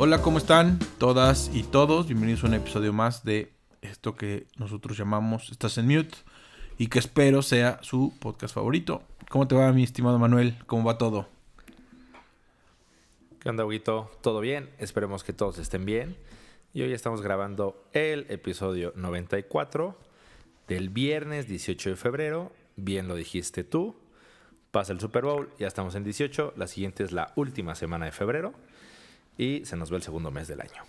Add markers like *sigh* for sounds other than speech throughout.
Hola, ¿cómo están todas y todos? Bienvenidos a un episodio más de esto que nosotros llamamos Estás en Mute y que espero sea su podcast favorito. ¿Cómo te va, mi estimado Manuel? ¿Cómo va todo? ¿Qué onda, Huguito? ¿Todo bien? Esperemos que todos estén bien. Y hoy estamos grabando el episodio 94 del viernes 18 de febrero. Bien lo dijiste tú. Pasa el Super Bowl, ya estamos en 18. La siguiente es la última semana de febrero y se nos ve el segundo mes del año.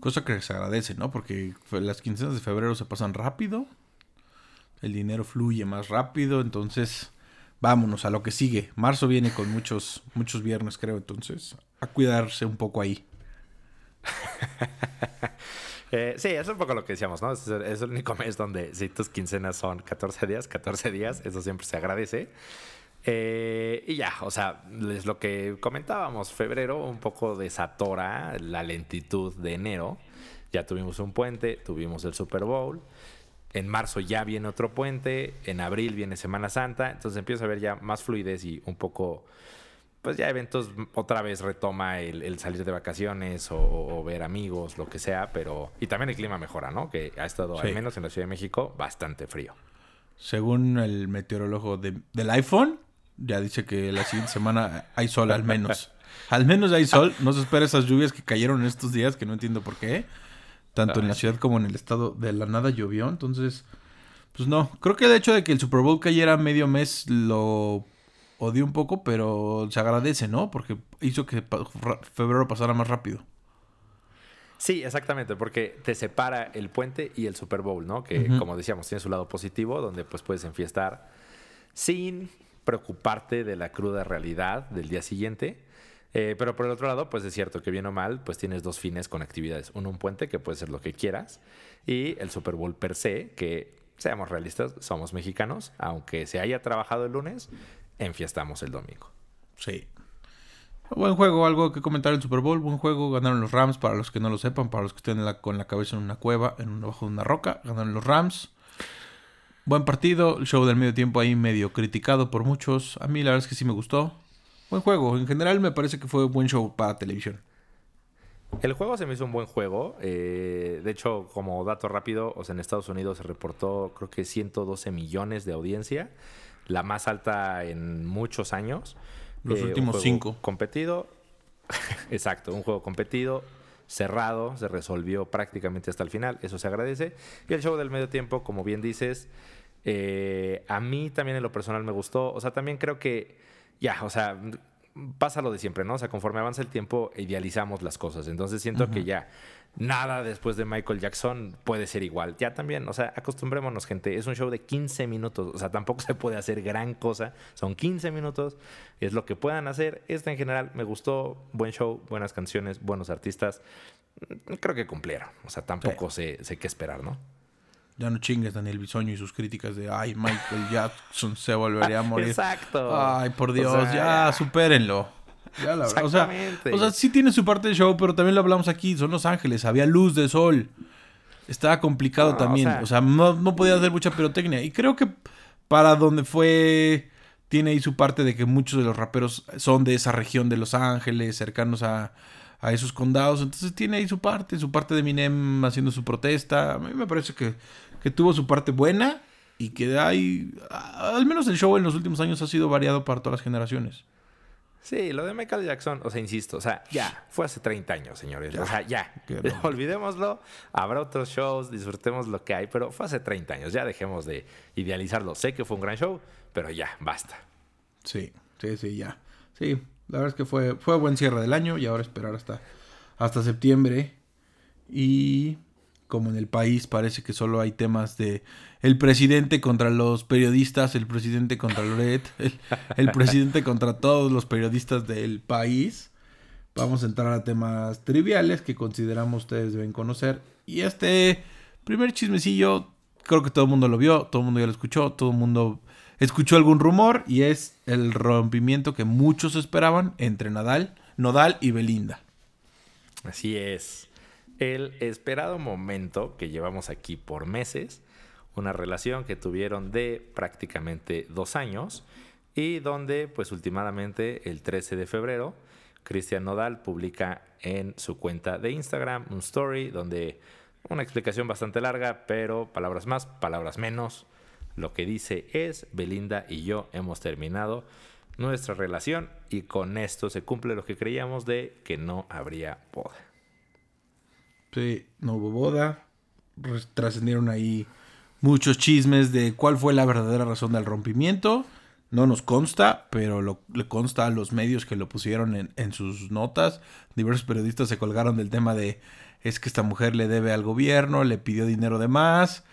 Cosa que se agradece, ¿no? Porque las quincenas de febrero se pasan rápido, el dinero fluye más rápido, entonces vámonos a lo que sigue. Marzo viene con muchos, muchos viernes, creo, entonces a cuidarse un poco ahí. *laughs* eh, sí, eso es un poco lo que decíamos, ¿no? Es, es, el único mes donde si tus quincenas son 14 días, 14 días, eso siempre se agradece. Eh, y ya, o sea, es lo que comentábamos, febrero un poco desatora la lentitud de enero. Ya tuvimos un puente, tuvimos el Super Bowl. En marzo ya viene otro puente, en abril viene Semana Santa, entonces empieza a ver ya más fluidez y un poco, pues ya eventos, otra vez retoma el, salir de vacaciones o, ver amigos, lo que sea, pero... Y también el clima mejora, ¿no? Que ha estado, al menos en la Ciudad de México, bastante frío. Según el meteorólogo del iPhone, ya dice que la siguiente semana hay sol al menos. al menos hay sol. No se espera esas lluvias que cayeron en estos días, que no entiendo por qué. Tanto en la ciudad como en el estado de la nada llovió. Entonces, pues no. Creo que el hecho de que el Super Bowl cayera medio mes lo odié un poco, pero se agradece, ¿no? Porque hizo que febrero pasara más rápido. Sí, exactamente, porque te separa el puente y el Super Bowl, ¿no? Que, como decíamos, tiene su lado positivo, donde pues puedes enfiestar sin preocuparte de la cruda realidad del día siguiente. Eh, pero por el otro lado, pues es cierto que bien o mal, pues tienes dos fines con actividades. Uno, un puente, que puede ser lo que quieras, y el Super Bowl per se, que seamos realistas, somos mexicanos, aunque se haya trabajado el lunes, enfiestamos el domingo. Sí. Buen juego, algo que comentar el Super Bowl, buen juego, ganaron los Rams, para los que no lo sepan, para los que estén con la cabeza en una cueva, en bajo de una roca, ganaron los Rams. Buen partido, el show del medio tiempo ahí medio criticado por muchos. A mí la verdad es que sí me gustó. Buen juego, en general me parece que fue un buen show para televisión. El juego se me hizo un buen juego. Eh, de hecho, como dato rápido, o sea, en Estados Unidos se reportó creo que 112 millones de audiencia, la más alta en muchos años. Los eh, últimos cinco. Competido. *laughs* Exacto, un juego competido, cerrado, se resolvió prácticamente hasta el final, eso se agradece. Y el show del medio tiempo, como bien dices, eh, a mí también en lo personal me gustó. O sea, también creo que ya, o sea, pasa lo de siempre, ¿no? O sea, conforme avanza el tiempo, idealizamos las cosas. Entonces siento que ya nada después de Michael Jackson puede ser igual. Ya también, o sea, acostumbrémonos, gente. Es un show de 15 minutos. O sea, tampoco *laughs* se puede hacer gran cosa. Son 15 minutos. Es lo que puedan hacer. Este en general me gustó. Buen show, buenas canciones, buenos artistas. Creo que cumplieron. O sea, tampoco sé, sé qué esperar, ¿no? Ya no chingues Daniel Bisoño y sus críticas de ay, Michael Jackson se volvería a morir. Exacto. Ay, por Dios, ya, supérenlo. Ya la verdad. O sea, o sea, sí tiene su parte del show, pero también lo hablamos aquí. Son Los Ángeles, había luz de sol. Estaba complicado también. O sea, no, no, podía hacer mucha pirotecnia. Y creo que para donde fue, tiene ahí su parte de que muchos de los raperos son de esa región de Los Ángeles, cercanos a, a esos condados. Entonces tiene ahí su parte, su parte de Minem haciendo su protesta. A mí me parece que que tuvo su parte buena y que hay, al menos el show en los últimos años ha sido variado para todas las generaciones. Sí, lo de Michael Jackson, o sea, insisto, o sea, ya, fue hace 30 años, señores. o sea, ya, *laughs* olvidémoslo, habrá otros shows, disfrutemos lo que hay, pero fue hace 30 años, ya dejemos de idealizarlo. Sé que fue un gran show, pero ya, basta. Sí, sí, sí, ya. Sí, la verdad es que fue, fue buen cierre del año y ahora esperar hasta, hasta septiembre. Y como en el país parece que solo hay temas de el presidente contra los periodistas, el presidente contra Loret, el, presidente contra todos los periodistas del país. Vamos a entrar a temas triviales que consideramos ustedes deben conocer. Y este primer chismecillo, creo que todo el mundo lo vio, todo el mundo ya lo escuchó, todo el mundo escuchó algún rumor y es el rompimiento que muchos esperaban entre Nadal, Nodal y Belinda. Así es el esperado momento que llevamos aquí por meses, una relación que tuvieron de prácticamente dos años y donde pues últimamente el 13 de febrero Cristian Nodal publica en su cuenta de Instagram un story donde una explicación bastante larga, pero palabras más, palabras menos. Lo que dice es, Belinda y yo hemos terminado nuestra relación y con esto se cumple lo que creíamos de que no habría boda. Sí, no hubo boda. Trascendieron ahí muchos chismes de cuál fue la verdadera razón del rompimiento. No nos consta, pero lo, le consta a los medios que lo pusieron en, en sus notas. Diversos periodistas se colgaron del tema de es que esta mujer le debe al gobierno, le pidió dinero de más.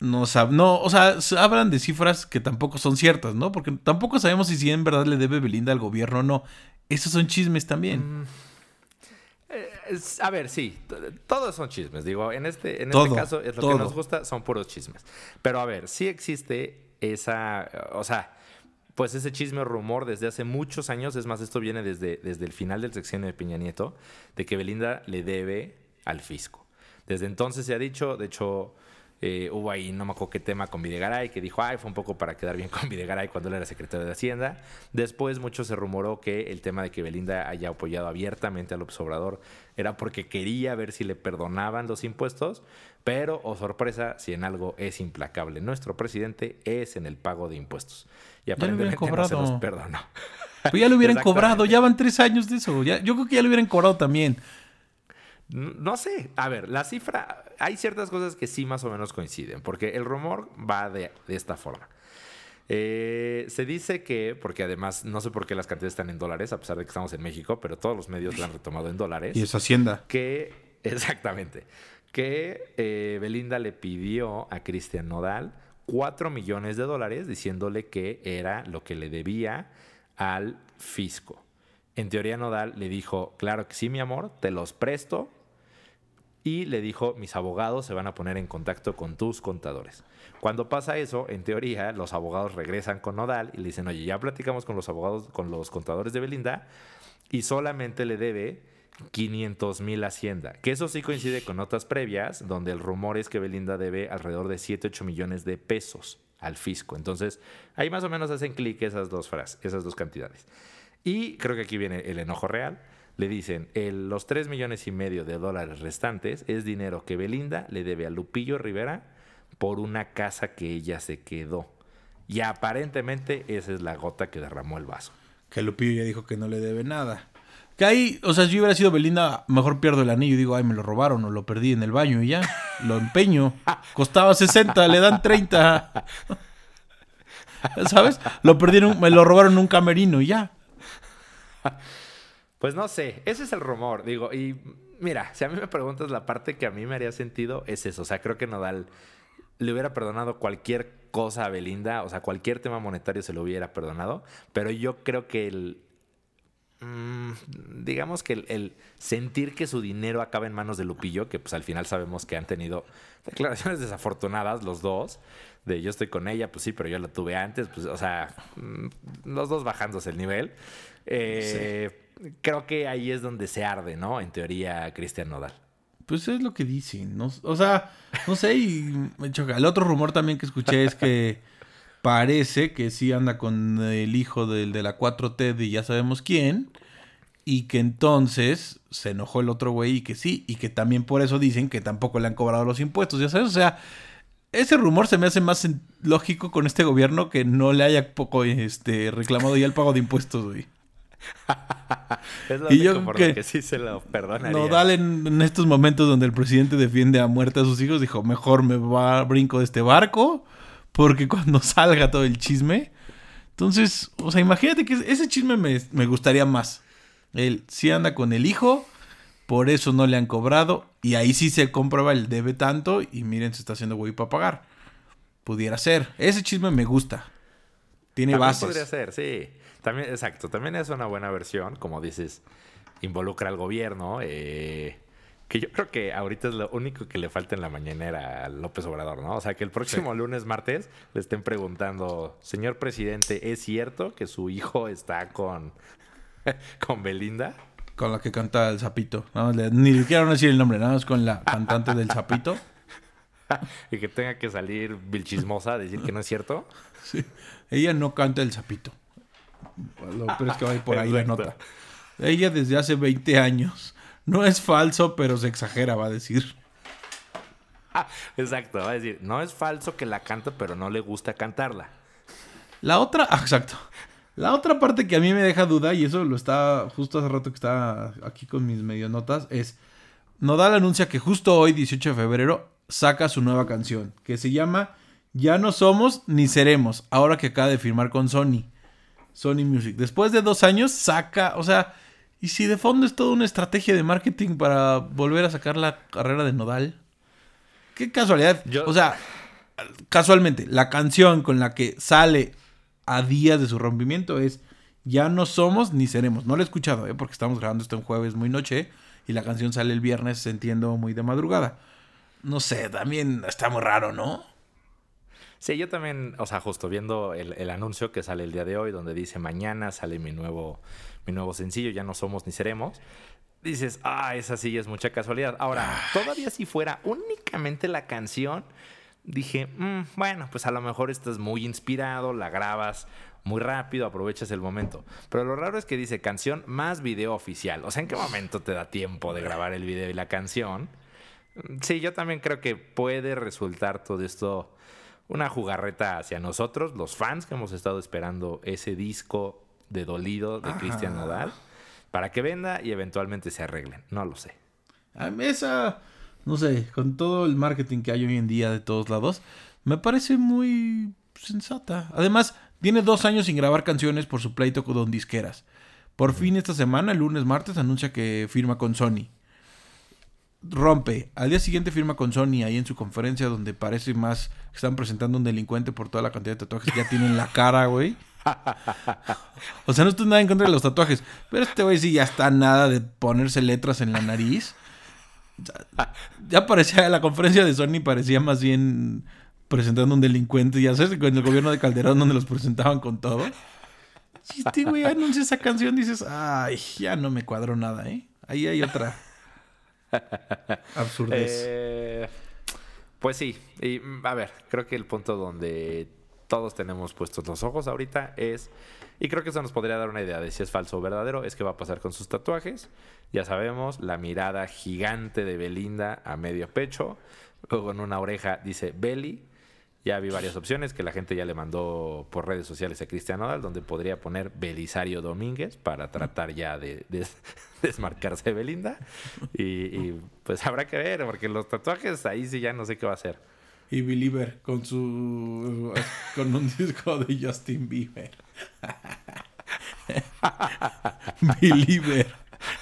No, no, o sea, hablan de cifras que tampoco son ciertas, ¿no? Porque tampoco sabemos si, en verdad le debe Belinda al gobierno o no. Esos son chismes también. Mm, a ver, sí, todos son chismes. Digo, en este, en este caso, es lo que nos gusta, son puros chismes. Pero a ver, sí existe esa, o sea, pues ese chisme o rumor desde hace muchos años, es más, esto viene desde, desde el final del sexenio de Peña Nieto, de que Belinda le debe al fisco. Desde entonces se ha dicho, de hecho, eh, hubo ahí, no me acuerdo qué tema con Videgaray, que dijo, ay, fue un poco para quedar bien con Videgaray cuando él era secretario de Hacienda. Después mucho se rumoró que el tema de que Belinda haya apoyado abiertamente a López Obrador era porque quería ver si le perdonaban los impuestos, pero, oh sorpresa, si en algo es implacable nuestro presidente, es en el pago de impuestos. Y aparentemente no se los perdonó. Pues ya lo hubieran cobrado, ya van tres años de eso. yo creo que ya lo hubieran cobrado también. No sé, a ver, la cifra, hay ciertas cosas que sí más o menos coinciden, porque el rumor va de, esta forma. Eh, se dice que, porque además no sé por qué las cantidades están en dólares, a pesar de que estamos en México, pero todos los medios lo han retomado en dólares. Y es Hacienda. Que, exactamente, que eh, Belinda le pidió a Cristian Nodal 4 millones de dólares diciéndole que era lo que le debía al fisco. En teoría Nodal le dijo, claro que sí, mi amor, te los presto. Y le dijo, mis abogados se van a poner en contacto con tus contadores. Cuando pasa eso, en teoría, los abogados regresan con Nodal y le dicen, oye, ya platicamos con los abogados, con los contadores de Belinda y solamente le debe 500 mil Hacienda. Que eso sí coincide con notas previas, donde el rumor es que Belinda debe alrededor de 7, 8 millones de pesos al fisco. Entonces, ahí más o menos hacen clic esas dos frases, esas dos cantidades. Y creo que aquí viene el enojo real. Le dicen, los 3 millones y medio de dólares restantes es dinero que Belinda le debe a Lupillo Rivera por una casa que ella se quedó. Y aparentemente esa es la gota que derramó el vaso. Que Lupillo ya dijo que no le debe nada. Que ahí, o sea, si yo hubiera sido Belinda, mejor pierdo el anillo y digo, ay, me lo robaron o lo perdí en el baño y ya, lo empeño. Costaba 60, le dan 30. *laughs* ¿Sabes? Lo perdieron, me lo robaron en un camerino y ya. Pues no sé, ese es el rumor, digo, y mira, si a mí me preguntas la parte que a mí me haría sentido es eso, o sea, creo que Nodal le hubiera perdonado cualquier cosa a Belinda, o sea, cualquier tema monetario se lo hubiera perdonado, pero yo creo que el, mm, digamos que el, sentir que su dinero acaba en manos de Lupillo, que pues al final sabemos que han tenido declaraciones *laughs* desafortunadas los dos, de yo estoy con ella, pues sí, pero yo la tuve antes, pues, o sea, mm, los dos bajándose el nivel. Eh, creo que ahí es donde se arde, ¿no? En teoría, Cristian Nodal. Pues es lo que dicen, ¿no? O sea, no sé, y me choca. El otro rumor también que escuché es que parece que sí anda con el hijo del de la 4T de ya sabemos quién. Y que entonces se enojó el otro güey y que sí. Y que también por eso dicen que tampoco le han cobrado los impuestos, ya sabes. O sea, ese rumor se me hace más lógico con este gobierno que no le haya poco este, reclamado ya el pago de impuestos, güey. *laughs* es lo y yo por que, que sí se lo perdonaría. No, dale en, estos momentos donde el presidente defiende a muerte a sus hijos, dijo, mejor me va brinco de este barco, porque cuando *laughs* salga todo el chisme... Entonces, o sea, imagínate que ese chisme me, me gustaría más. Él sí anda con el hijo, por eso no le han cobrado, y ahí sí se comprueba el debe tanto, y miren, se está haciendo güey para pagar. Pudiera ser. Ese chisme me gusta. Tiene También bases. Podría ser, sí. También, exacto, también es una buena versión, como dices, involucra al gobierno, eh, que yo creo que ahorita es lo único que le falta en la mañanera a López Obrador, ¿no? O sea, que el próximo lunes, martes, le estén preguntando, señor presidente, ¿es cierto que su hijo está con, *laughs* con Belinda? Con la que canta el sapito. ni siquiera decir el nombre, nada más con la cantante del sapito. *laughs* y que tenga que salir vilchismosa a decir que no es cierto. Sí. Ella no canta el sapito. Lo peor es que va a ir por ahí la nota. ella desde hace 20 años. No es falso, pero se exagera, va a decir. Exacto, va a decir, no es falso que la canta, pero no le gusta cantarla. La otra, ah, exacto. La otra parte que a mí me deja duda, y eso lo está justo hace rato que estaba aquí con mis medio notas, es Nodal anuncia que justo hoy, 18 de febrero, saca su nueva canción, que se llama Ya no somos ni seremos, ahora que acaba de firmar con Sony. Sony Music. Después de dos años, saca, o sea, y si de fondo es toda una estrategia de marketing para volver a sacar la carrera de Nodal. Qué casualidad. O sea, casualmente, la canción con la que sale a días de su rompimiento es Ya no somos ni seremos. No la he escuchado, ¿eh? porque estamos grabando esto en jueves muy noche y la canción sale el viernes, entiendo, muy de madrugada. No sé, también está muy raro, ¿no? Sí, yo también, o sea, justo viendo el, anuncio que sale el día de hoy, donde dice mañana sale mi nuevo, mi nuevo sencillo, ya no somos ni seremos. Dices, ah, esa sí es mucha casualidad. Ahora, todavía si fuera únicamente la canción, dije, mm, bueno, pues a lo mejor estás muy inspirado, la grabas muy rápido, aprovechas el momento. Pero lo raro es que dice canción más video oficial. O sea, ¿en qué momento te da tiempo de grabar el video y la canción? Sí, yo también creo que puede resultar todo esto una jugarreta hacia nosotros, los fans que hemos estado esperando ese disco de dolido de Cristian Nodal, para que venda y eventualmente se arreglen. No lo sé. A esa, no sé, con todo el marketing que hay hoy en día de todos lados, me parece muy sensata. Además, tiene dos años sin grabar canciones por su pleito con Don Disqueras. Por fin esta semana, el lunes, martes, anuncia que firma con Sony rompe. Al día siguiente firma con Sony ahí en su conferencia donde parece más que están presentando un delincuente por toda la cantidad de tatuajes que ya tienen la cara, güey. O sea, no estoy nada en contra de los tatuajes. Pero este güey sí ya está nada de ponerse letras en la nariz. Ya parecía, la conferencia de Sony parecía más bien presentando un delincuente. Ya sabes, con el gobierno de Calderón donde los presentaban con todo. Si este güey anuncia esa canción, dices, ay, ya no me cuadro nada, ¿eh? Ahí hay otra. *laughs* Absurdez. Eh, pues sí, y a ver, creo que el punto donde todos tenemos puestos los ojos ahorita es, y creo que eso nos podría dar una idea de si es falso o verdadero, es que va a pasar con sus tatuajes. Ya sabemos, la mirada gigante de Belinda a medio pecho, luego en una oreja dice Belly, ya vi varias opciones que la gente ya le mandó por redes sociales a Cristian Nodal, donde podría poner Belisario Domínguez para tratar ya de, *laughs* desmarcarse de Belinda. Y, pues habrá que ver, porque los tatuajes ahí sí ya no sé qué va a hacer. Y Believer con su. con un disco de Justin Bieber. *laughs* Believer.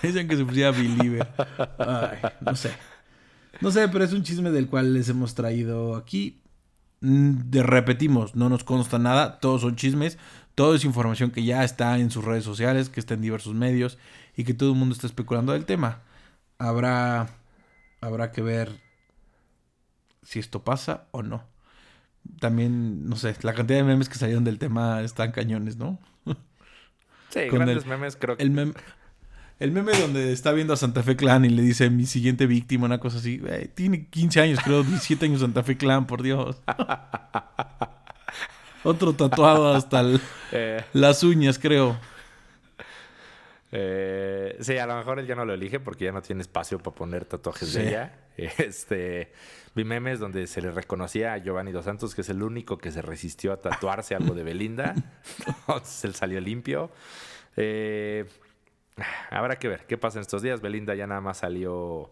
Dicen que se pusiera Believer. No sé. No sé, pero es un chisme del cual les hemos traído aquí. De, repetimos, no nos consta nada, todos son chismes, todo es información que ya está en sus redes sociales, que está en diversos medios y que todo el mundo está especulando del tema. Habrá, habrá que ver si esto pasa o no. También, no sé, la cantidad de memes que salieron del tema están cañones, ¿no? Sí, grandes memes creo que... El meme, el meme donde está viendo a Santa Fe Clan y le dice mi siguiente víctima, una cosa así. tiene 15 años, creo, 17 años Santa Fe Clan, por Dios. *laughs* Otro tatuado hasta eh. las uñas, creo. Eh, sí, a lo mejor él ya no lo elige porque ya no tiene espacio para poner tatuajes de ella. *laughs* Este, vi memes donde se le reconocía a Giovanni Dos Santos que es el único que se resistió a tatuarse algo de Belinda. *laughs* Entonces él salió limpio. Eh, Habrá que ver qué pasa en estos días. Belinda ya nada más salió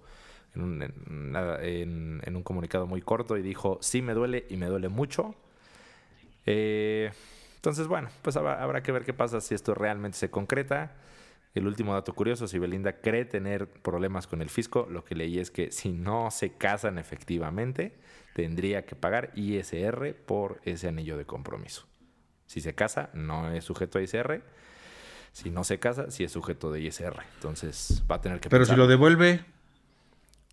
en un, un comunicado muy corto y dijo, sí me duele y me duele mucho. Eh, entonces, bueno, pues habrá, que ver qué pasa si esto realmente se concreta. El último dato curioso, si Belinda cree tener problemas con el fisco, lo que leí es que si no se casan efectivamente, tendría que pagar ISR por ese anillo de compromiso. Si se casa, no es sujeto a ISR si no se casa, si es sujeto de ISR. Entonces va a tener que... Pero si lo devuelve...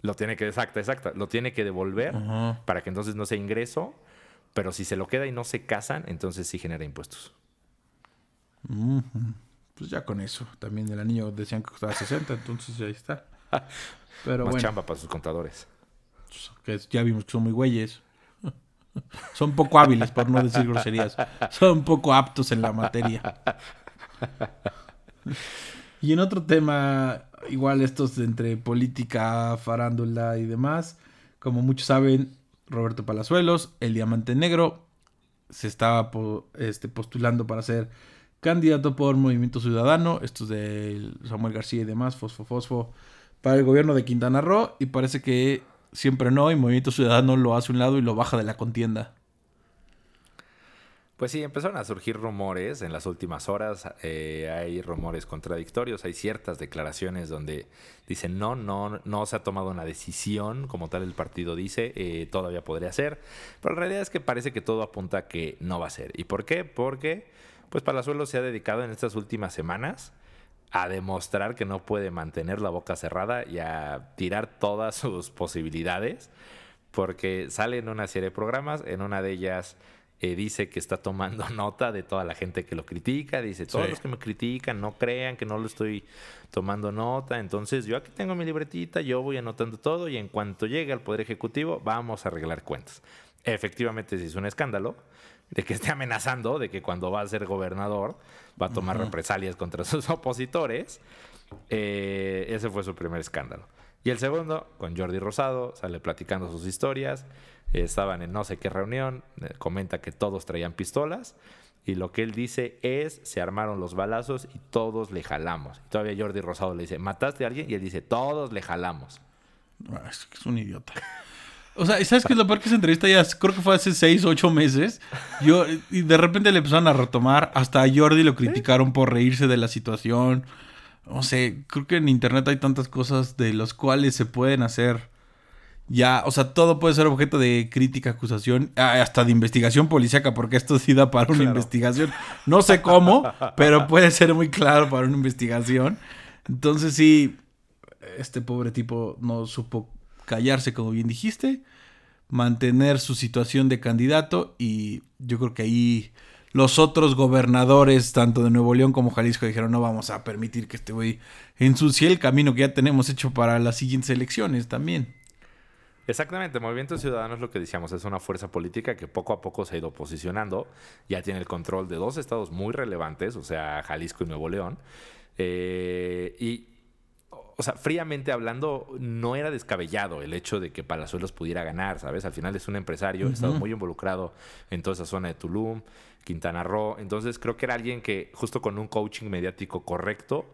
Lo tiene que, exacto, exacto. Lo tiene que devolver para que entonces no sea ingreso. Pero si se lo queda y no se casan, entonces sí genera impuestos. Pues ya con eso. También el anillo decían que costaba 60, entonces ahí está. *laughs* Pero Más chamba para sus contadores. Que ya vimos que son muy güeyes. *laughs* Son poco hábiles, por no decir groserías. Son poco aptos en la materia. *laughs* *laughs* Y en otro tema, igual estos entre política, farándula y demás, como muchos saben, Roberto Palazuelos, el Diamante Negro, se estaba este, postulando para ser candidato por Movimiento Ciudadano, estos de Samuel García y demás, Fosfo Fosfo, para el gobierno de Quintana Roo, y parece que siempre no, y Movimiento Ciudadano lo hace a un lado y lo baja de la contienda. Pues sí, empezaron a surgir rumores en las últimas horas. Eh, hay rumores contradictorios, hay ciertas declaraciones donde dicen no, no, no se ha tomado una decisión, como tal el partido dice, eh, todavía podría ser. Pero la realidad es que parece que todo apunta a que no va a ser. ¿Y por qué? Porque pues Palazuelo se ha dedicado en estas últimas semanas a demostrar que no puede mantener la boca cerrada y a tirar todas sus posibilidades, porque sale en una serie de programas, en una de ellas eh, dice que está tomando *laughs* nota de toda la gente que lo critica. Dice, todos los que me critican, no crean que no lo estoy tomando nota. Entonces, yo aquí tengo mi libretita, yo voy anotando todo y en cuanto llegue al Poder Ejecutivo, vamos a arreglar cuentas. Efectivamente, se hizo un escándalo de que esté amenazando de que cuando va a ser gobernador va a tomar represalias contra *laughs* sus opositores. Eh, ese fue su primer escándalo. Y el segundo, con Jordi Rosado, sale platicando sus historias estaban en no sé qué reunión, eh, comenta que todos traían pistolas y lo que él dice es, se armaron los balazos y todos le jalamos. todavía Jordi Rosado le dice, ¿mataste a alguien? Y él dice, todos le jalamos. Ah, es, un idiota. O sea, ¿sabes qué es lo peor que esa entrevista ya creo que fue hace seis, ocho meses? Yo, y de repente le empezaron a retomar. Hasta a Jordi lo criticaron por reírse de la situación. No sé, creo que en internet hay tantas cosas de las cuales se pueden hacer ya, o sea, todo puede ser objeto de crítica, acusación, hasta de investigación policíaca, porque esto sí da para una investigación. No sé cómo, pero puede ser muy claro para una investigación. Entonces sí, este pobre tipo no supo callarse, como bien dijiste, mantener su situación de candidato y yo creo que ahí los otros gobernadores, tanto de Nuevo León como Jalisco, dijeron no vamos a permitir que este güey ensucie el camino que ya tenemos hecho para las siguientes elecciones también. Exactamente, Movimiento Ciudadano es lo que decíamos, es una fuerza política que poco a poco se ha ido posicionando, ya tiene el control de dos estados muy relevantes, o sea, Jalisco y Nuevo León, eh, y, o sea, fríamente hablando, no era descabellado el hecho de que Palazuelos pudiera ganar, ¿sabes? Al final es un empresario, ha estado muy involucrado en toda esa zona de Tulum, Quintana Roo, entonces creo que era alguien que justo con un coaching mediático correcto,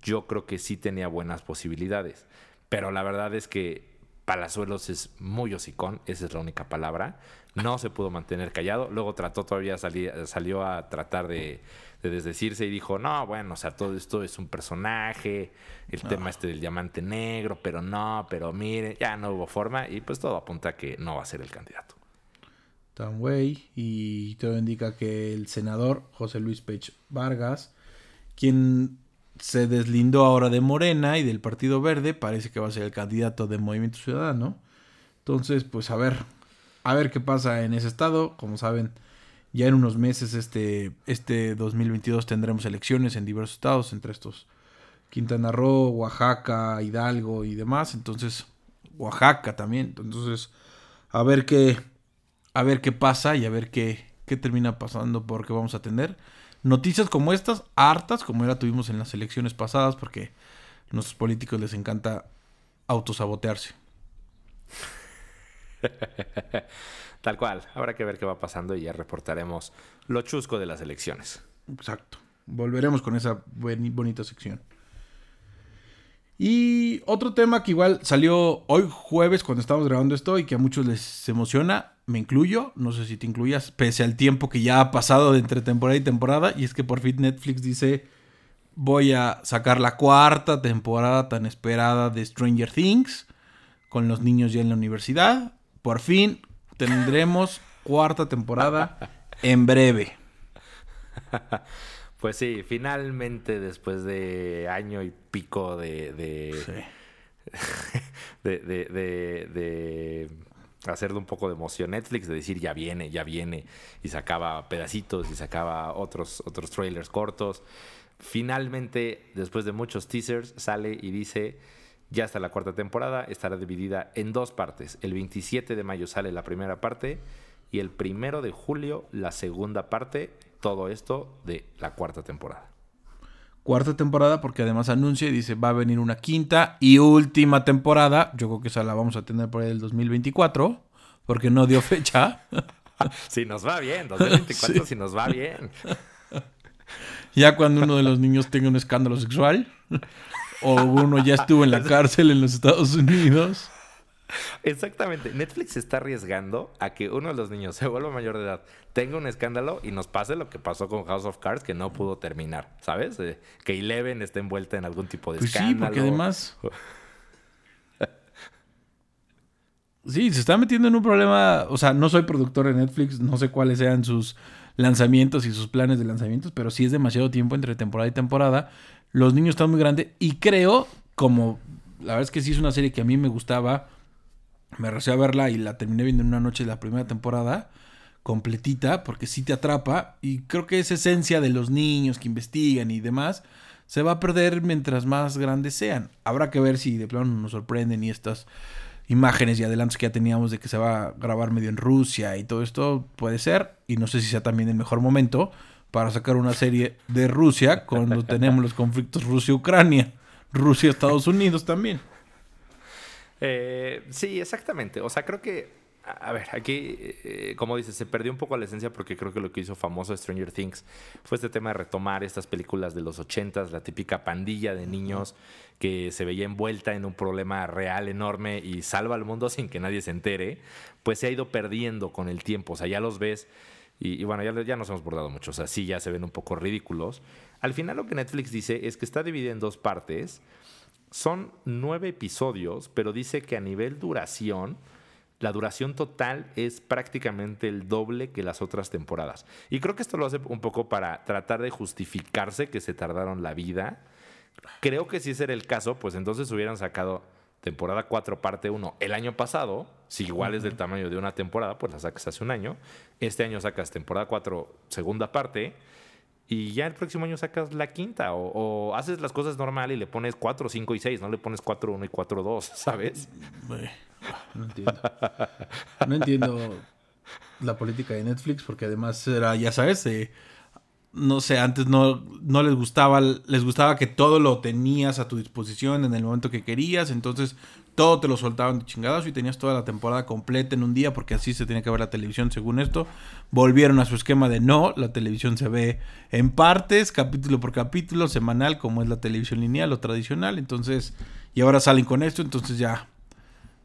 yo creo que sí tenía buenas posibilidades, pero la verdad es que Palazuelos es muy hocicón, esa es la única palabra. No se pudo mantener callado. Luego trató todavía, salió a tratar de, desdecirse y dijo, no, bueno, o sea, todo esto es un personaje, el tema este del diamante negro, pero no, pero mire, ya no hubo forma y pues todo apunta a que no va a ser el candidato. Tan güey, y todo indica que el senador José Luis Pech Vargas, quien se deslindó ahora de Morena y del Partido Verde, parece que va a ser el candidato de Movimiento Ciudadano. Entonces, pues a ver, a ver qué pasa en ese estado. Como saben, ya en unos meses, este, este 2022, tendremos elecciones en diversos estados, entre estos Quintana Roo, Oaxaca, Hidalgo y demás. Entonces, Oaxaca también. Entonces, a ver qué, a ver qué pasa y a ver qué, qué termina pasando porque vamos a tener noticias como estas, hartas, como era tuvimos en las elecciones pasadas, porque a nuestros políticos les encanta autosabotearse. *laughs* Tal cual. Habrá que ver qué va pasando y ya reportaremos lo chusco de las elecciones. Exacto. Volveremos con esa bonita sección. Y otro tema que igual salió hoy jueves cuando estamos grabando esto y que a muchos les emociona, me incluyo, no sé si te incluyas, pese al tiempo que ya ha pasado de entre temporada y temporada, y es que por fin Netflix dice, voy a sacar la cuarta temporada tan esperada de Stranger Things, con los niños ya en la universidad, por fin tendremos cuarta temporada en breve. *laughs* Pues sí, finalmente después de año y pico *laughs* de... De, de, de, hacerle un poco de emoción Netflix, de decir ya viene, ya viene, y sacaba pedacitos y sacaba otros, otros trailers cortos. Finalmente, después de muchos teasers, sale y dice, ya está la cuarta temporada, estará dividida en dos partes. El 27 de mayo sale la primera parte y el primero de julio la segunda parte todo esto de la cuarta temporada. cuarta temporada porque además anuncia y dice va a venir una quinta y última temporada. Yo creo que esa la vamos a tener por el 2024 porque no dio fecha. *laughs* si nos va bien, 2024 si nos va bien. *laughs* Ya cuando uno de los niños tenga un escándalo sexual o uno ya estuvo en la cárcel en los Estados Unidos. Exactamente. Netflix se está arriesgando a que uno de los niños se vuelva mayor de edad, tenga un escándalo y nos pase lo que pasó con House of Cards, que no pudo terminar, ¿sabes? Eh, que Eleven esté envuelta en algún tipo de pues escándalo. Sí, porque además. *laughs* sí, se está metiendo en un problema. O sea, no soy productor de Netflix, no sé cuáles sean sus lanzamientos y sus planes de lanzamientos, pero sí es demasiado tiempo entre temporada y temporada. Los niños están muy grandes y creo, como la verdad es que sí es una serie que a mí me gustaba me recé a verla y la terminé viendo en una noche de la primera temporada completita porque sí te atrapa y creo que esa esencia de los niños que investigan y demás se va a perder mientras más grandes sean. Habrá que ver si de plano nos sorprenden y estas imágenes y adelantos que ya teníamos de que se va a grabar medio en Rusia y todo esto puede ser y no sé si sea también el mejor momento para sacar una serie de Rusia cuando tenemos los conflictos Rusia-Ucrania, Rusia-Estados Unidos también. Eh, sí, exactamente. O sea, creo que, a ver, aquí, eh, como dices, se perdió un poco la esencia porque creo que lo que hizo famoso Stranger Things fue este tema de retomar estas películas de los ochentas, la típica pandilla de niños que se veía envuelta en un problema real enorme y salva al mundo sin que nadie se entere, pues se ha ido perdiendo con el tiempo. O sea, ya los ves y, bueno, ya, ya nos hemos bordado mucho. O sea, sí, ya se ven un poco ridículos. Al final lo que Netflix dice es que está dividido en dos partes son nueve episodios, pero dice que a nivel duración, la duración total es prácticamente el doble que las otras temporadas. Y creo que esto lo hace un poco para tratar de justificarse que se tardaron la vida. Creo que si ese era el caso, pues entonces hubieran sacado temporada 4, parte 1 el año pasado. Si igual es del tamaño de una temporada, pues la sacas hace un año. Este año sacas temporada 4, segunda parte y ya el próximo año sacas la quinta o, haces las cosas normal y le pones 4, 5 y 6, no le pones 4, 1 y 4, 2, *laughs* ¿sabes? No entiendo. No entiendo la política de Netflix porque además era, ya sabes, eh, no sé, antes no, no les gustaba, les gustaba que todo lo tenías a tu disposición en el momento que querías, entonces todo te lo soltaban de chingados y tenías toda la temporada completa en un día porque así se tenía que ver la televisión según esto. Volvieron a su esquema de no, la televisión se ve en partes, capítulo por capítulo, semanal como es la televisión lineal o tradicional, entonces y ahora salen con esto, entonces ya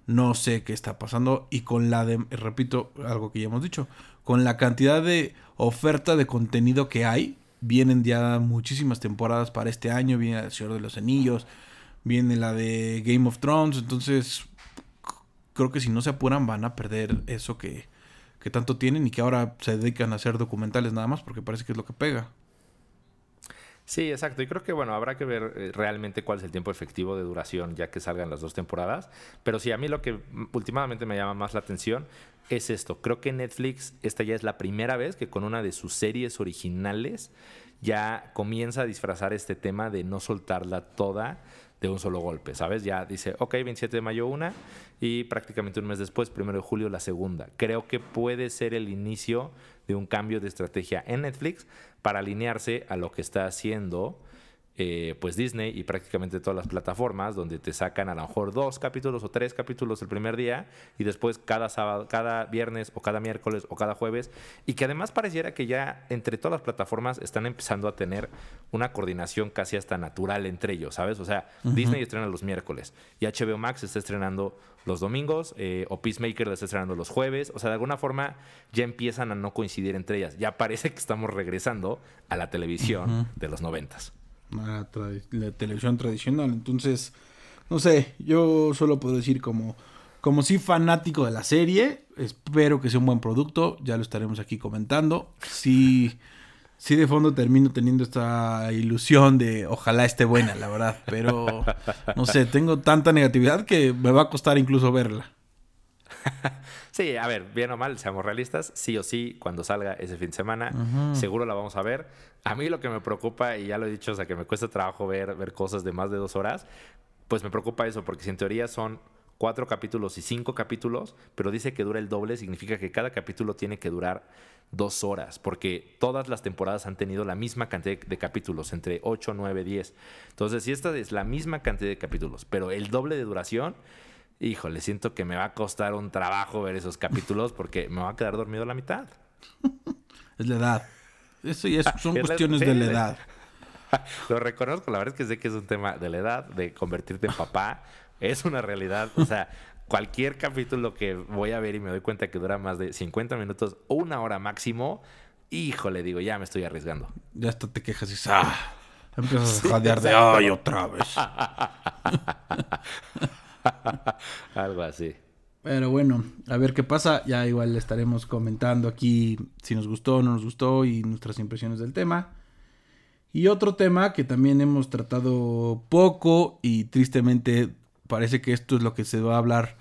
no sé qué está pasando y con la de, repito, algo que ya hemos dicho, con la cantidad de oferta de contenido que hay, vienen ya muchísimas temporadas para este año, viene El Señor de los Anillos, viene la de Game of Thrones, entonces creo que si no se apuran van a perder eso que, que tanto tienen y que ahora se dedican a hacer documentales nada más porque parece que es lo que pega. Sí, exacto. Y creo que, bueno, habrá que ver eh, realmente cuál es el tiempo efectivo de duración ya que salgan las dos temporadas. Pero sí, a mí lo que últimamente me llama más la atención es esto. Creo que Netflix, esta ya es la primera vez que con una de sus series originales ya comienza a disfrazar este tema de no soltarla toda de un solo golpe, ¿sabes? Ya dice, ok, 27 de mayo una y prácticamente un mes después, primero de julio, la segunda. Creo que puede ser el inicio de un cambio de estrategia en Netflix para alinearse a lo que está haciendo eh, pues Disney y prácticamente todas las plataformas donde te sacan a lo mejor dos capítulos o tres capítulos el primer día y después cada sábado, cada viernes o cada miércoles o cada jueves. Y que además pareciera que ya entre todas las plataformas están empezando a tener una coordinación casi hasta natural entre ellos, ¿sabes? O sea, Disney estrena los miércoles y HBO Max está estrenando los domingos eh, o Peacemaker está estrenando los jueves, o sea, de alguna forma ya empiezan a no coincidir entre ellas, ya parece que estamos regresando a la televisión de los noventas la, televisión tradicional. Entonces, no sé, yo solo puedo decir como, como si fanático de la serie, espero que sea un buen producto, ya lo estaremos aquí comentando. Si, si de fondo termino teniendo esta ilusión de ojalá esté buena, la verdad, pero no sé, tengo tanta negatividad que me va a costar incluso verla. *laughs* Sí, a ver, bien o mal, seamos realistas, sí o sí, cuando salga ese fin de semana, seguro la vamos a ver. A mí lo que me preocupa, y ya lo he dicho, o sea, que me cuesta trabajo ver, ver cosas de más de dos horas, pues me preocupa eso, porque si en teoría son cuatro capítulos y cinco capítulos, pero dice que dura el doble, significa que cada capítulo tiene que durar dos horas, porque todas las temporadas han tenido la misma cantidad de capítulos, entre 8, 9, 10. Entonces, si esta es la misma cantidad de capítulos, pero el doble de duración, híjole, siento que me va a costar un trabajo ver esos capítulos porque me va a quedar dormido a la mitad. *laughs* es la edad. Eso ya *laughs* son cuestiones de la edad. *laughs* Lo reconozco, la verdad es que sé que es un tema de la edad, de convertirte en papá. Es una realidad. O sea, cualquier capítulo que voy a ver y me doy cuenta que dura más de 50 minutos o una hora máximo, híjole, digo, ya me estoy arriesgando. Ya hasta te quejas y ¡ah! empiezas a jadear de ¡ay, otra vez! *laughs* Algo así. Pero bueno, a ver qué pasa. Ya igual estaremos comentando aquí si nos gustó o no nos gustó y nuestras impresiones del tema. Y otro tema que también hemos tratado poco y tristemente parece que esto es lo que se va a hablar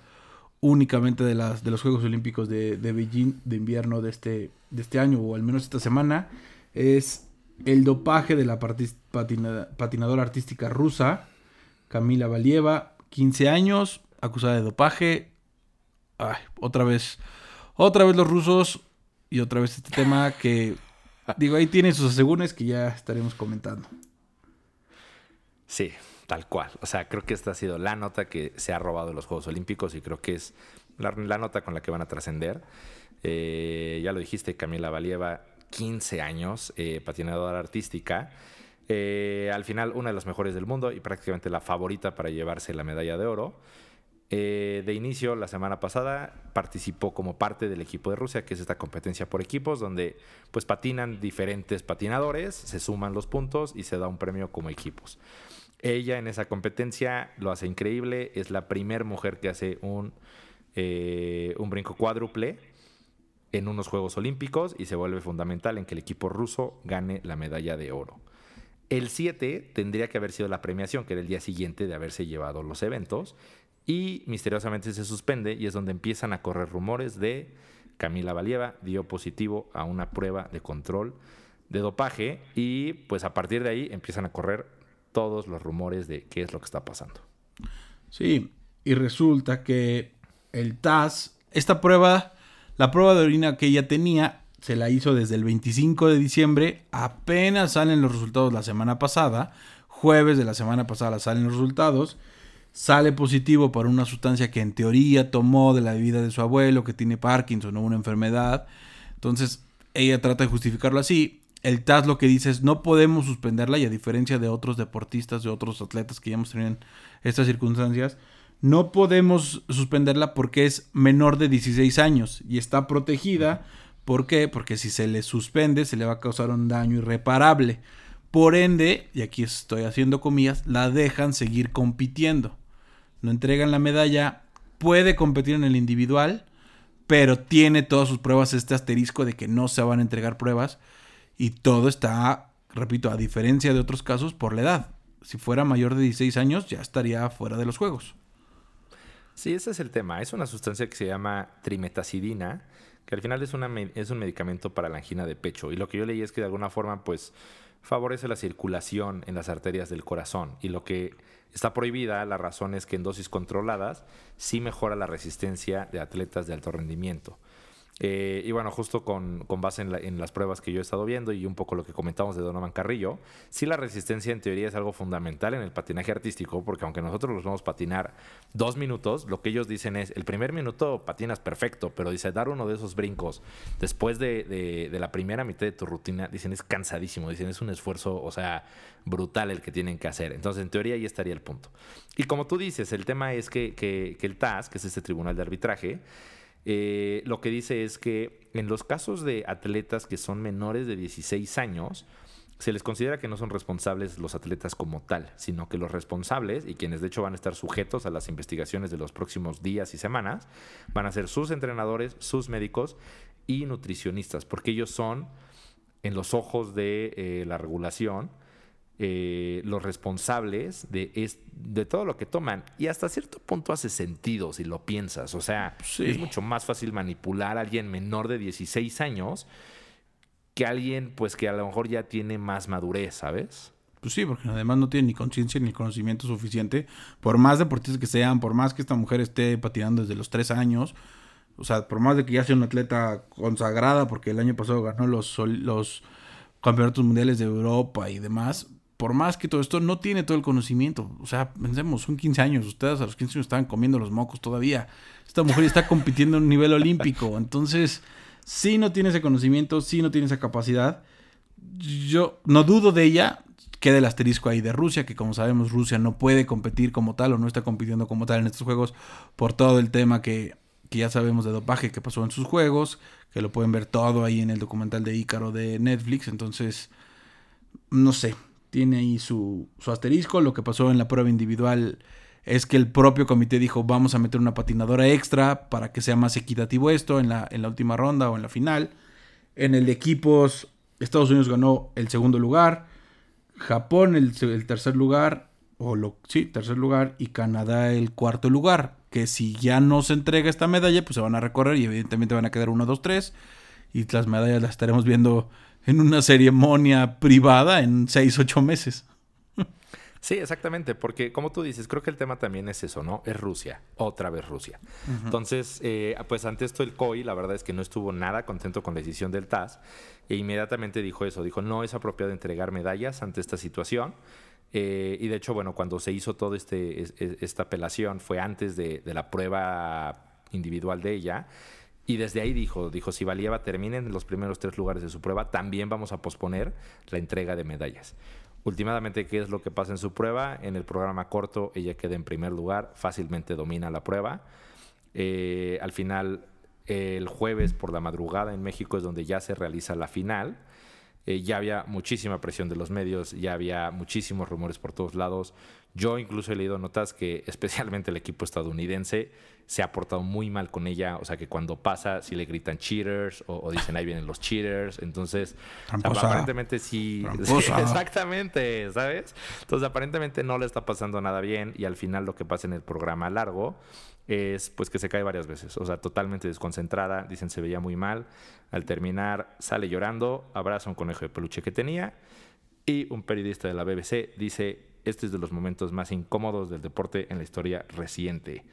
únicamente de, las, de los Juegos Olímpicos de, Beijing de invierno de este, de este año o al menos esta semana, es el dopaje de la patinadora artística rusa, Camila Valieva, 15 años, acusada de dopaje. Ay, otra vez, otra vez los rusos y otra vez este tema que Digo, ahí tiene sus asegúnes que ya estaremos comentando. Sí, tal cual. O sea, creo que esta ha sido la nota que se ha robado los Juegos Olímpicos y creo que es la, nota con la que van a trascender. Eh, ya lo dijiste, Camila Valieva, 15 años, eh, patinadora artística. Eh, al final, una de las mejores del mundo y prácticamente la favorita para llevarse la medalla de oro. Eh, de inicio, la semana pasada, participó como parte del equipo de Rusia, que es esta competencia por equipos, donde pues patinan diferentes patinadores, se suman los puntos y se da un premio como equipos. Ella en esa competencia lo hace increíble, es la primera mujer que hace un, eh, un brinco cuádruple en unos Juegos Olímpicos y se vuelve fundamental en que el equipo ruso gane la medalla de oro. El 7 tendría que haber sido la premiación, que era el día siguiente de haberse llevado los eventos, y misteriosamente se suspende y es donde empiezan a correr rumores de Camila Valieva dio positivo a una prueba de control de dopaje y pues a partir de ahí empiezan a correr todos los rumores de qué es lo que está pasando. Sí, y resulta que el TAS, esta prueba, la prueba de orina que ella tenía, se la hizo desde el 25 de diciembre, apenas salen los resultados la semana pasada, jueves de la semana pasada salen los resultados sale positivo por una sustancia que en teoría tomó de la vida de su abuelo, que tiene Parkinson o una enfermedad. Entonces, ella trata de justificarlo así. El TAS lo que dice es no podemos suspenderla y a diferencia de otros deportistas, de otros atletas que ya hemos tenido en estas circunstancias, no podemos suspenderla porque es menor de 16 años y está protegida. ¿Por qué? Porque si se le suspende se le va a causar un daño irreparable. Por ende, y aquí estoy haciendo comillas, la dejan seguir compitiendo no entregan la medalla, puede competir en el individual, pero tiene todas sus pruebas este asterisco de que no se van a entregar pruebas y todo está, repito, a diferencia de otros casos, por la edad. Si fuera mayor de 16 años, ya estaría fuera de los juegos. Sí, ese es el tema. Es una sustancia que se llama trimetacidina, al final es, una, es un medicamento para la angina de pecho. Y lo que yo leí es que de alguna forma, pues, favorece la circulación en las arterias del corazón. Y lo que Está prohibida, la razón es que en dosis controladas sí mejora la resistencia de atletas de alto rendimiento. Eh, y bueno, justo con, base en, las pruebas que yo he estado viendo y un poco lo que comentamos de Donovan Carrillo, sí la resistencia en teoría es algo fundamental en el patinaje artístico, porque aunque nosotros los vamos a patinar dos minutos, lo que ellos dicen es, el primer minuto patinas perfecto, pero dice, dar uno de esos brincos después de, la primera mitad de tu rutina, dicen, es cansadísimo, dicen, es un esfuerzo, o sea, brutal el que tienen que hacer. Entonces, en teoría ahí estaría el punto. Y como tú dices, el tema es que, que el TAS, que es este tribunal de arbitraje, eh, lo que dice es que en los casos de atletas que son menores de 16 años, se les considera que no son responsables los atletas como tal, sino que los responsables, y quienes de hecho van a estar sujetos a las investigaciones de los próximos días y semanas, van a ser sus entrenadores, sus médicos y nutricionistas, porque ellos son, en los ojos de eh, la regulación, eh, los responsables de, de todo lo que toman. Y hasta cierto punto hace sentido si lo piensas. O sea, es mucho más fácil manipular a alguien menor de 16 años que alguien pues que a lo mejor ya tiene más madurez, ¿sabes? Pues sí, porque además no tiene ni conciencia ni conocimiento suficiente. Por más deportistas que sean, por más que esta mujer esté patinando desde los tres años, o sea, por más de que ya sea una atleta consagrada, porque el año pasado ganó los, los campeonatos mundiales de Europa y demás, por más que todo esto, no tiene todo el conocimiento. O sea, pensemos, son 15 años, ustedes a los 15 años estaban comiendo los mocos todavía. Esta mujer está compitiendo en un nivel olímpico, entonces sí no tiene ese conocimiento, sí no tiene esa capacidad. Yo no dudo de ella, queda el asterisco ahí de Rusia, que como sabemos Rusia no puede competir como tal o no está compitiendo como tal en estos juegos por todo el tema que, que ya sabemos de dopaje que pasó en sus juegos, que lo pueden ver todo ahí en el documental de Ícaro de Netflix, entonces no sé, tiene ahí su, su asterisco, lo que pasó en la prueba individual es que el propio comité dijo vamos a meter una patinadora extra para que sea más equitativo esto en la, en la última ronda o en la final. En el de equipos, Estados Unidos ganó el segundo lugar, Japón el, tercer lugar, o lo, sí, tercer lugar, y Canadá el cuarto lugar. Que si ya no se entrega esta medalla, pues se van a recorrer y evidentemente van a quedar 1, 2, 3. Y las medallas las estaremos viendo en una ceremonia privada en 6, 8 meses. Sí, exactamente, porque como tú dices, creo que el tema también es eso, ¿no? Es Rusia, otra vez Rusia. Entonces, eh, pues ante esto el COI, la verdad es que no estuvo nada contento con la decisión del TAS e inmediatamente dijo eso, dijo, no es apropiado entregar medallas ante esta situación. Eh, y de hecho, bueno, cuando se hizo toda este, esta apelación fue antes de, la prueba individual de ella. Y desde ahí dijo, dijo, si Valieva termina en los primeros tres lugares de su prueba, también vamos a posponer la entrega de medallas. Últimamente, ¿qué es lo que pasa en su prueba? En el programa corto, ella queda en primer lugar, fácilmente domina la prueba. Eh, al final, el jueves por la madrugada en México es donde ya se realiza la final. Eh, ya había muchísima presión de los medios, ya había muchísimos rumores por todos lados. Yo incluso he leído notas que *laughs* especialmente el equipo estadounidense se ha portado muy mal con ella, o sea que cuando pasa si le gritan cheaters o, dicen ahí vienen los cheaters, entonces aparentemente sí, *laughs* exactamente, ¿sabes? Entonces aparentemente no le está pasando nada bien y al final lo que pasa en el programa largo es pues que se cae varias veces, o sea, totalmente desconcentrada, dicen se veía muy mal, al terminar sale llorando, abraza un conejo de peluche que tenía y un periodista de la BBC dice, este es de los momentos más incómodos del deporte en la historia reciente.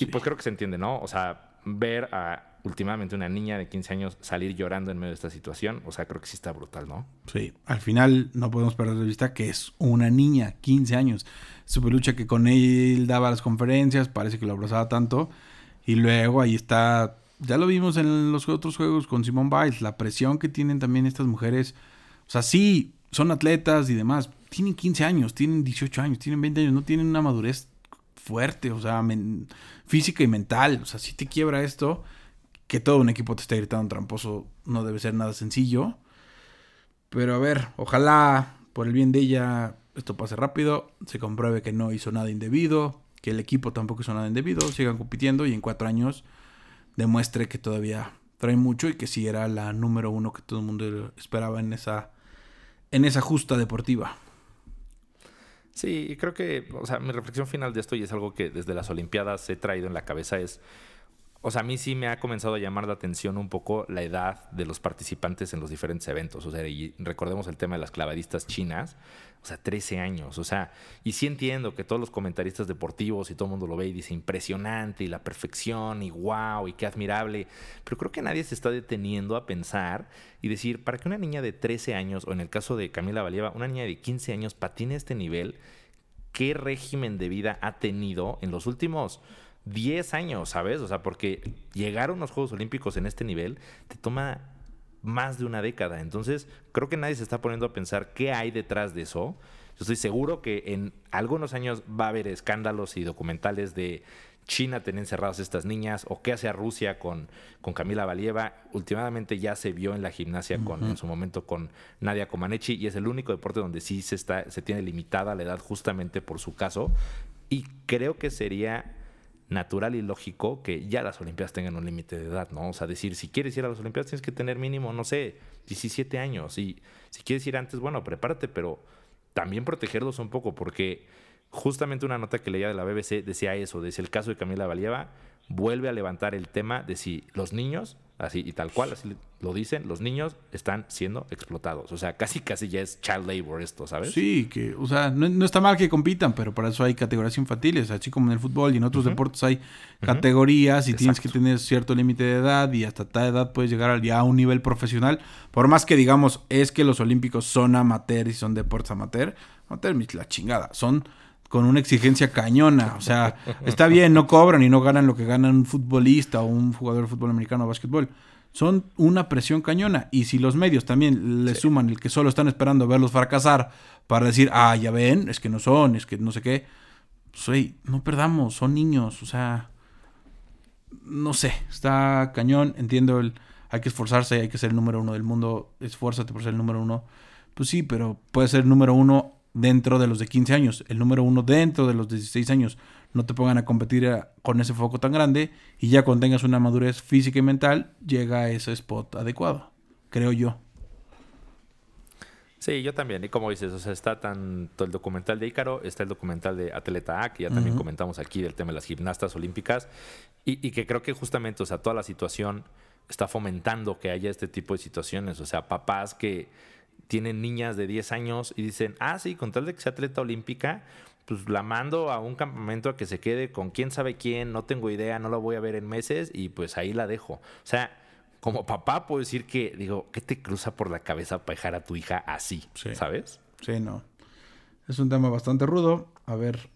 Y pues creo que se entiende, ¿no? O sea, ver a últimamente una niña de 15 años salir llorando en medio de esta situación, o sea, creo que sí está brutal, ¿no? Sí, al final no podemos perder de vista que es una niña, 15 años. Su peluche que con él daba las conferencias, parece que lo abrazaba tanto. Y luego ahí está, ya lo vimos en los otros juegos con Simone Biles, la presión que tienen también estas mujeres. O sea, sí, son atletas y demás. Tienen 15 años, tienen 18 años, tienen 20 años, no tienen una madurez fuerte, o sea, física y mental. O sea, si te quiebra esto, que todo un equipo te esté gritando tramposo, no debe ser nada sencillo. Pero a ver, ojalá por el bien de ella esto pase rápido, se compruebe que no hizo nada indebido, que el equipo tampoco hizo nada indebido, sigan compitiendo y en cuatro años demuestre que todavía trae mucho y que sí era la número uno que todo el mundo esperaba en esa, en esa justa deportiva. Sí, creo que, o sea, mi reflexión final de esto, y es algo que desde las Olimpiadas he traído en la cabeza, es, o sea, a mí sí me ha comenzado a llamar la atención un poco la edad de los participantes en los diferentes eventos. O sea, y recordemos el tema de las clavadistas chinas, o sea, 13 años. O sea, y sí entiendo que todos los comentaristas deportivos y todo el mundo lo ve y dice impresionante y la perfección y wow y qué admirable. Pero creo que nadie se está deteniendo a pensar y decir, para que una niña de 13 años, o en el caso de Camila Valieva, una niña de 15 años patine este nivel, ¿qué régimen de vida ha tenido en los últimos 10 años, ¿sabes? O sea, porque llegar a unos Juegos Olímpicos en este nivel te toma más de una década. Entonces, creo que nadie se está poniendo a pensar qué hay detrás de eso. Yo estoy seguro que en algunos años va a haber escándalos y documentales de China tener encerradas estas niñas o qué hace Rusia con, con Camila Valieva. Últimamente ya se vio en la gimnasia con, en su momento con Nadia Comaneci y es el único deporte donde sí se, está, se tiene limitada la edad justamente por su caso. Y creo que sería natural y lógico que ya las Olimpiadas tengan un límite de edad, ¿no? O sea, decir, si quieres ir a las Olimpiadas tienes que tener mínimo, no sé, 17 años. Y si quieres ir antes, bueno, prepárate, pero también protegerlos un poco porque justamente una nota que leía de la BBC decía eso, decía el caso de Camila Valieva, vuelve a levantar el tema de si los niños así y tal cual, así lo dicen, los niños están siendo explotados. O sea, casi casi ya es child labor esto, ¿sabes? Sí, que, o sea, no, está mal que compitan, pero para eso hay categorías infantiles, así como en el fútbol y en otros deportes hay categorías y tienes que tener cierto límite de edad y hasta tal edad puedes llegar ya a un nivel profesional. Por más que digamos, es que los olímpicos son amateur y son deportes amateur, amateur, la chingada, son con una exigencia cañona. O sea, está bien, no cobran y no ganan lo que ganan un futbolista o un jugador de fútbol americano o básquetbol. Son una presión cañona. Y si los medios también le suman el que solo están esperando verlos fracasar para decir, ah, ya ven, es que no son, es que no sé qué. Pues, no perdamos, son niños. O sea, no sé, está cañón. Entiendo el, hay que esforzarse, hay que ser el número uno del mundo. Esfuérzate por ser el número uno. Pues sí, pero puede ser el número uno dentro de los de 15 años, el número uno dentro de los 16 años. No te pongan a competir eh, con ese foco tan grande y ya cuando tengas una madurez física y mental, llega a ese spot adecuado, creo yo. Sí, yo también. Y como dices, o sea, está tanto el documental de Ícaro, está el documental de Atleta A, que ya también comentamos aquí del tema de las gimnastas olímpicas, y, y, que creo que justamente, o sea, toda la situación está fomentando que haya este tipo de situaciones. O sea, papás que tienen niñas de 10 años y dicen, ah, sí, con tal de que sea atleta olímpica, pues la mando a un campamento a que se quede con quién sabe quién, no tengo idea, no la voy a ver en meses y pues ahí la dejo. O sea, como papá puedo decir que, digo, ¿qué te cruza por la cabeza para dejar a tu hija así? ¿Sabes? Sí, no. Es un tema bastante rudo. A ver,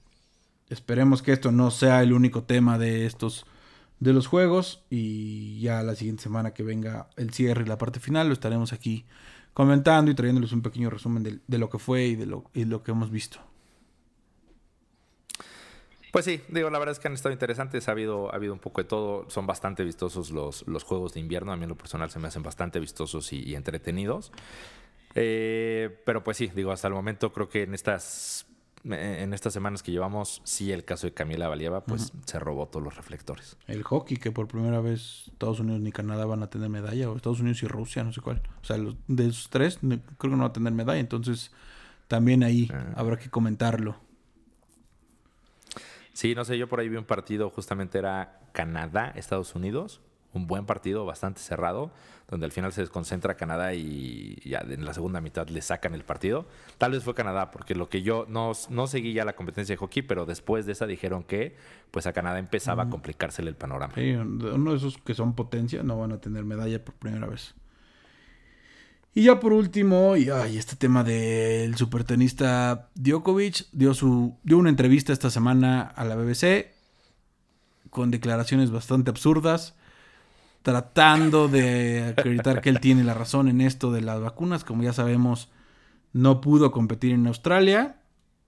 esperemos que esto no sea el único tema de estos de los juegos y ya la siguiente semana que venga el cierre y la parte final lo estaremos aquí comentando y trayéndoles un pequeño resumen de, lo que fue y de lo, y lo que hemos visto. Pues sí, digo, la verdad es que han estado interesantes, ha habido, ha habido un poco de todo, son bastante vistosos los, los juegos de invierno, a mí en lo personal se me hacen bastante vistosos y, entretenidos. Eh, pero pues sí, digo, hasta el momento creo que en estas en estas semanas que llevamos, sí, el caso de Camila Valieva, pues se robó todos los reflectores. El hockey, que por primera vez Estados Unidos ni Canadá van a tener medalla, o Estados Unidos y Rusia, no sé cuál. O sea, de esos tres, creo que no va a tener medalla, entonces también ahí ah. habrá que comentarlo. Sí, no sé, yo por ahí vi un partido, justamente era Canadá, Estados Unidos, un buen partido, bastante cerrado, donde al final se desconcentra Canadá y ya en la segunda mitad le sacan el partido. Tal vez fue Canadá, porque lo que yo no, no seguí ya la competencia de hockey, pero después de esa dijeron que pues a Canadá empezaba a complicársele el panorama. Sí, uno de esos que son potencia no van a tener medalla por primera vez. Y ya por último, y ay, este tema del supertenista Djokovic dio, su, dio una entrevista esta semana a la BBC con declaraciones bastante absurdas tratando de acreditar que él tiene la razón en esto de las vacunas. Como ya sabemos, no pudo competir en Australia,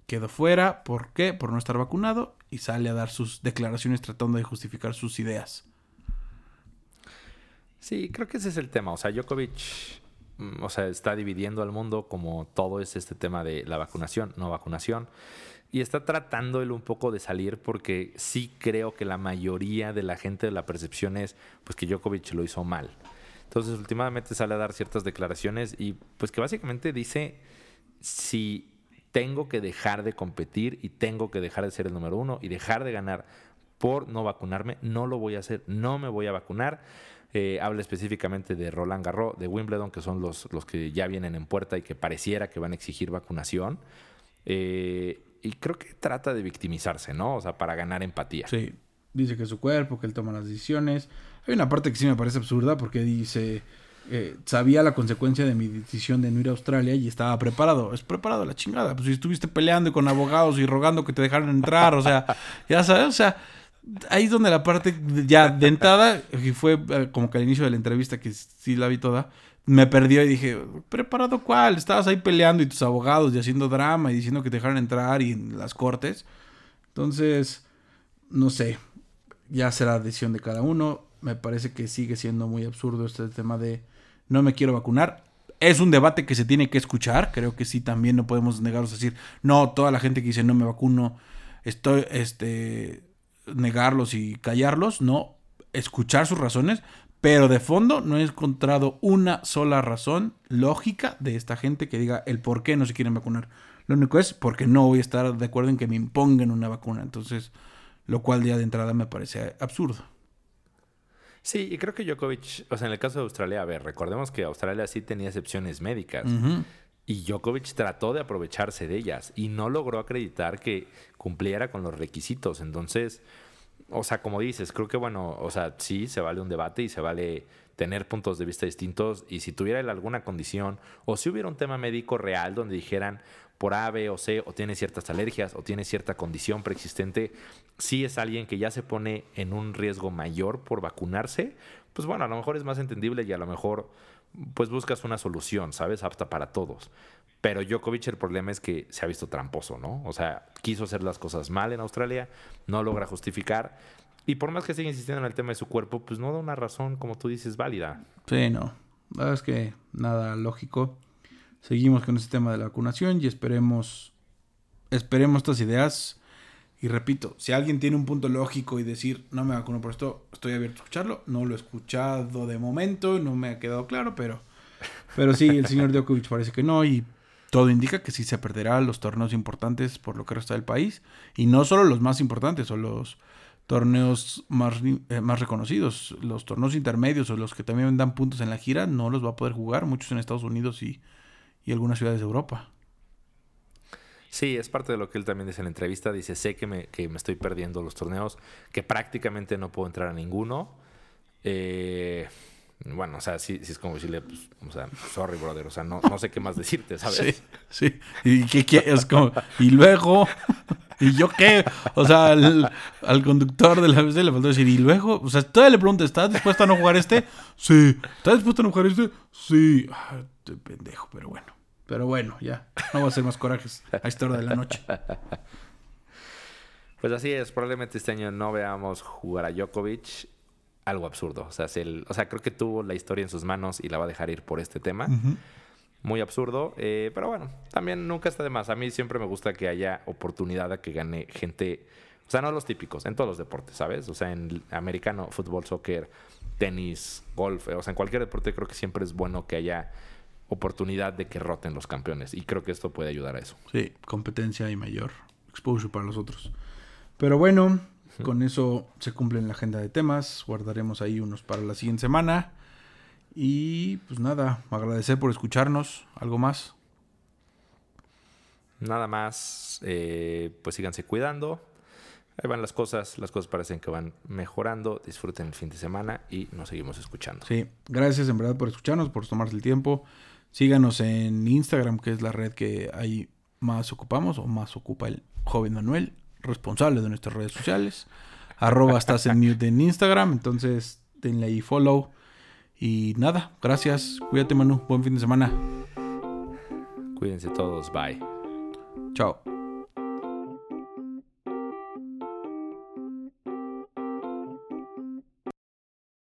quedó fuera. ¿Por qué? Por no estar vacunado y sale a dar sus declaraciones tratando de justificar sus ideas. Sí, creo que ese es el tema. O sea, Djokovic, mm, o sea, está dividiendo al mundo como todo es este tema de la vacunación, no vacunación y está tratando él un poco de salir porque sí creo que la mayoría de la gente de la percepción es pues que Djokovic lo hizo mal. Entonces últimamente sale a dar ciertas declaraciones y pues que básicamente dice si tengo que dejar de competir y tengo que dejar de ser el número uno y dejar de ganar por no vacunarme, no lo voy a hacer, no me voy a vacunar. Eh, habla específicamente de Roland Garros, de Wimbledon, que son los, los que ya vienen en puerta y que pareciera que van a exigir vacunación. Eh, y creo que trata de victimizarse, ¿no? O sea, para ganar empatía. Sí, dice que su cuerpo, que él toma las decisiones. Hay una parte que sí me parece absurda porque dice, eh, sabía la consecuencia de mi decisión de no ir a Australia y estaba preparado. Es preparado la chingada. Pues si estuviste peleando con abogados y rogando que te dejaran entrar, o sea, *laughs* ya sabes, o sea, ahí es donde la parte ya dentada, y fue eh, como que al inicio de la entrevista, que sí la vi toda, me perdió y dije, ¿preparado cuál? Estabas ahí peleando y tus abogados y haciendo drama y diciendo que te dejaron entrar y en las cortes. Entonces, no sé, ya será decisión de cada uno. Me parece que sigue siendo muy absurdo este tema de no me quiero vacunar. Es un debate que se tiene que escuchar. Creo que sí, también no podemos negarnos a decir, no, toda la gente que dice no me vacuno, estoy, este, negarlos y callarlos. No, escuchar sus razones, pero de fondo no he encontrado una sola razón lógica de esta gente que diga el por qué no se quieren vacunar. Lo único es porque no voy a estar de acuerdo en que me impongan una vacuna. Entonces, lo cual ya de entrada me parece absurdo. Sí, y creo que Djokovic, o sea, en el caso de Australia, a ver, recordemos que Australia sí tenía excepciones médicas. Y Djokovic trató de aprovecharse de ellas y no logró acreditar que cumpliera con los requisitos. Entonces, o sea, como dices, creo que bueno, o sea, sí se vale un debate y se vale tener puntos de vista distintos. Y si tuviera alguna condición o si hubiera un tema médico real donde dijeran por A, B o C, o tiene ciertas alergias o tiene cierta condición preexistente, si es alguien que ya se pone en un riesgo mayor por vacunarse, pues bueno, a lo mejor es más entendible y a lo mejor pues buscas una solución, ¿sabes? Apta para todos. Pero Djokovic el problema es que se ha visto tramposo, ¿no? O sea, quiso hacer las cosas mal en Australia, no logra justificar. Y por más que siga insistiendo en el tema de su cuerpo, pues no da una razón, como tú dices, válida. Sí, no. La verdad es que nada lógico. Seguimos con este tema de la vacunación y esperemos, esperemos estas ideas. Y repito, si alguien tiene un punto lógico y decir, no me vacuno por esto, estoy abierto a escucharlo. No lo he escuchado de momento, no me ha quedado claro, pero, pero sí, el señor Djokovic parece que no. Y todo indica que sí se perderá los torneos importantes por lo que resta del país. Y no solo los más importantes o los torneos más, eh, más reconocidos. Los torneos intermedios o los que también dan puntos en la gira no los va a poder jugar. Muchos en Estados Unidos y, y algunas ciudades de Europa. Sí, es parte de lo que él también dice en la entrevista. Dice, sé que me, que me estoy perdiendo los torneos, que prácticamente no puedo entrar a ninguno. Eh, bueno, o sea, sí, sí es como decirle, pues, o sea, sorry, brother. O sea, no, no sé qué más decirte, ¿sabes? Sí, sí. ¿Y qué quieres? Como, y luego, ¿y yo qué? O sea, al, conductor de la ABC le faltó decir, ¿y luego? O sea, todavía le pregunto, ¿estás dispuesto a no jugar este? Sí. ¿Estás dispuesto a no jugar este? Sí. Ah, pendejo, pero bueno. Pero bueno, ya. No va a ser más corajes a esta hora de la noche. *laughs* Pues así es, probablemente este año no veamos jugar a Djokovic. Algo absurdo. O sea, es el- o sea, creo que tuvo la historia en sus manos y la va a dejar ir por este tema. Muy absurdo. eh, pero bueno, también nunca está de más. A mí siempre me gusta que haya oportunidad a que gane gente. O sea, no los típicos, en todos los deportes, ¿sabes? O sea, en americano, fútbol, soccer, tenis, golf. eh, O sea, en cualquier deporte creo que siempre es bueno que haya oportunidad de que roten los campeones. Y creo que esto puede ayudar a eso. Sí, competencia y mayor exposure para los otros. Pero bueno, con eso se cumple la agenda de temas. Guardaremos ahí unos para la siguiente semana. Y pues nada, agradecer por escucharnos. ¿Algo más? Nada más, eh, pues síganse cuidando. Ahí van las cosas, las cosas parecen que van mejorando. Disfruten el fin de semana y nos seguimos escuchando. Sí, gracias en verdad por escucharnos, por tomarse el tiempo. Síganos en Instagram, que es la red que ahí más ocupamos o más ocupa el joven Manuel, responsable de nuestras redes sociales. Arroba estás en mute en Instagram, entonces denle ahí follow. Y nada, gracias. Cuídate Manu, buen fin de semana. Cuídense todos, bye. Chao.